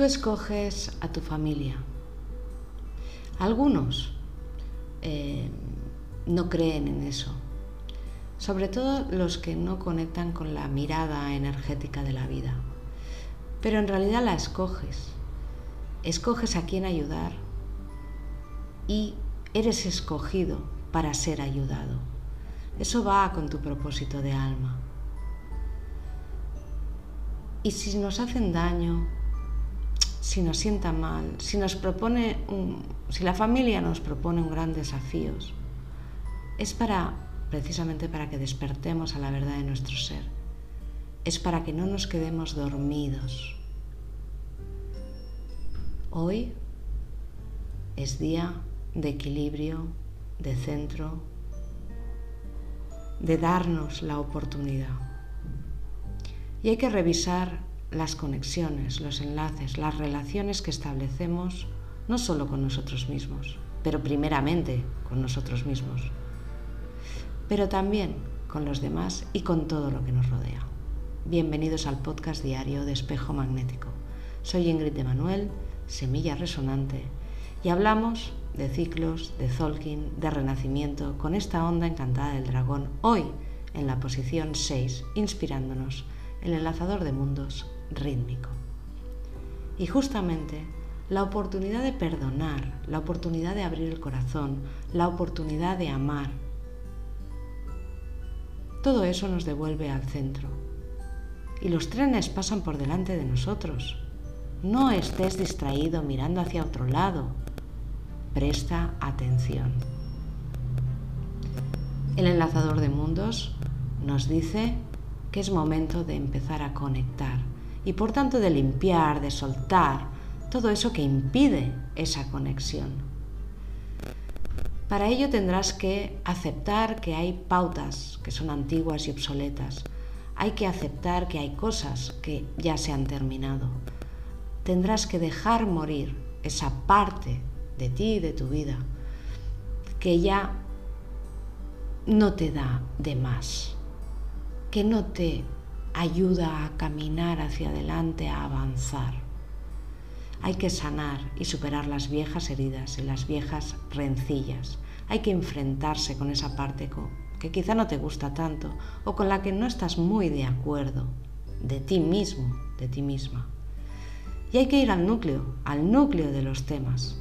Tú escoges a tu familia. Algunos eh, no creen en eso, sobre todo los que no conectan con la mirada energética de la vida. Pero en realidad la escoges. Escoges a quién ayudar y eres escogido para ser ayudado. Eso va con tu propósito de alma. Y si nos hacen daño, si nos sienta mal, si nos propone si la familia nos propone un gran desafío, es para precisamente para que despertemos a la verdad de nuestro ser. Es para que no nos quedemos dormidos. Hoy es día de equilibrio, de centro, de darnos la oportunidad. Y hay que revisar las conexiones, los enlaces, las relaciones que establecemos no solo con nosotros mismos, pero primeramente con nosotros mismos, pero también con los demás y con todo lo que nos rodea. Bienvenidos al podcast diario de Espejo Magnético. Soy Ingrid de Manuel, Semilla Resonante, y hablamos de ciclos, de Zolkin, de renacimiento, con esta onda encantada del dragón, hoy en la posición 6, inspirándonos el enlazador de mundos rítmico. Y justamente la oportunidad de perdonar, la oportunidad de abrir el corazón, la oportunidad de amar, todo eso nos devuelve al centro. Y los trenes pasan por delante de nosotros. No estés distraído mirando hacia otro lado. Presta atención. El enlazador de mundos nos dice que es momento de empezar a conectar y por tanto de limpiar, de soltar todo eso que impide esa conexión. Para ello tendrás que aceptar que hay pautas que son antiguas y obsoletas. Hay que aceptar que hay cosas que ya se han terminado. Tendrás que dejar morir esa parte de ti y de tu vida que ya no te da de más que no te ayuda a caminar hacia adelante, a avanzar. Hay que sanar y superar las viejas heridas y las viejas rencillas. Hay que enfrentarse con esa parte que quizá no te gusta tanto o con la que no estás muy de acuerdo de ti mismo, de ti misma. Y hay que ir al núcleo, al núcleo de los temas,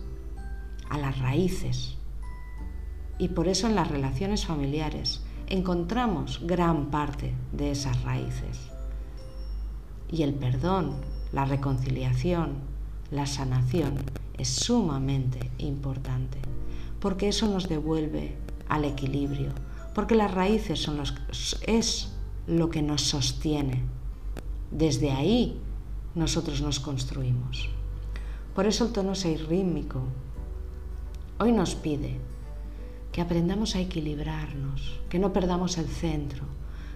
a las raíces. Y por eso en las relaciones familiares encontramos gran parte de esas raíces. Y el perdón, la reconciliación, la sanación es sumamente importante, porque eso nos devuelve al equilibrio, porque las raíces son los, es lo que nos sostiene. Desde ahí nosotros nos construimos. Por eso el tono 6 rítmico hoy nos pide que aprendamos a equilibrarnos, que no perdamos el centro,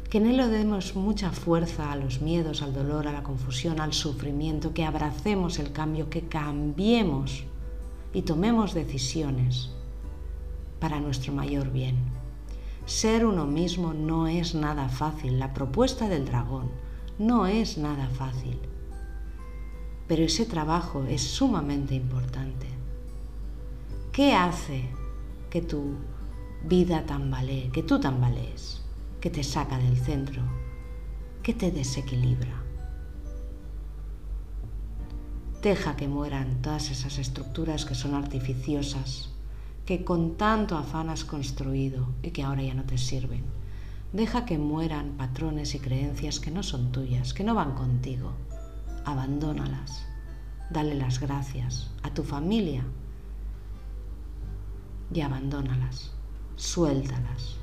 que no le demos mucha fuerza a los miedos, al dolor, a la confusión, al sufrimiento, que abracemos el cambio, que cambiemos y tomemos decisiones para nuestro mayor bien. Ser uno mismo no es nada fácil, la propuesta del dragón no es nada fácil, pero ese trabajo es sumamente importante. ¿Qué hace que tu vida tambalee, que tú tambalees, que te saca del centro, que te desequilibra. Deja que mueran todas esas estructuras que son artificiosas, que con tanto afán has construido y que ahora ya no te sirven. Deja que mueran patrones y creencias que no son tuyas, que no van contigo. Abandónalas. Dale las gracias a tu familia y abandónalas, suéltalas.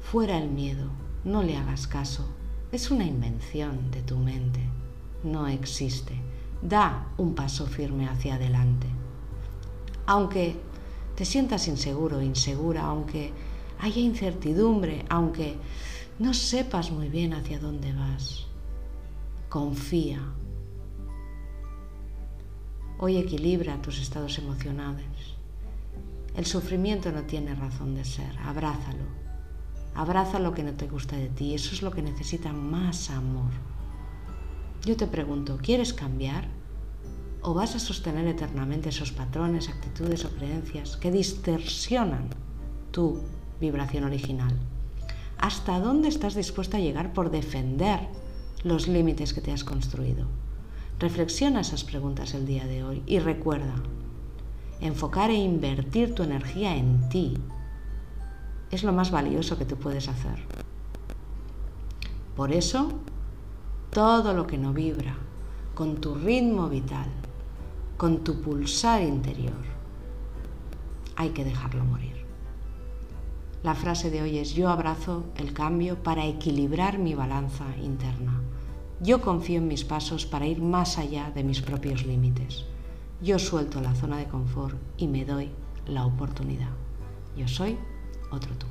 Fuera el miedo, no le hagas caso, es una invención de tu mente, no existe. Da un paso firme hacia adelante. Aunque te sientas inseguro, insegura, aunque haya incertidumbre, aunque no sepas muy bien hacia dónde vas, confía. Hoy equilibra tus estados emocionales el sufrimiento no tiene razón de ser. Abrázalo. Abraza lo que no te gusta de ti. Eso es lo que necesita más amor. Yo te pregunto, ¿quieres cambiar? ¿O vas a sostener eternamente esos patrones, actitudes o creencias que distorsionan tu vibración original? ¿Hasta dónde estás dispuesto a llegar por defender los límites que te has construido? Reflexiona esas preguntas el día de hoy y recuerda, enfocar e invertir tu energía en ti es lo más valioso que tú puedes hacer. Por eso, todo lo que no vibra con tu ritmo vital, con tu pulsar interior, hay que dejarlo morir. La frase de hoy es yo abrazo el cambio para equilibrar mi balanza interna. Yo confío en mis pasos para ir más allá de mis propios límites. Yo suelto la zona de confort y me doy la oportunidad. Yo soy otro tú.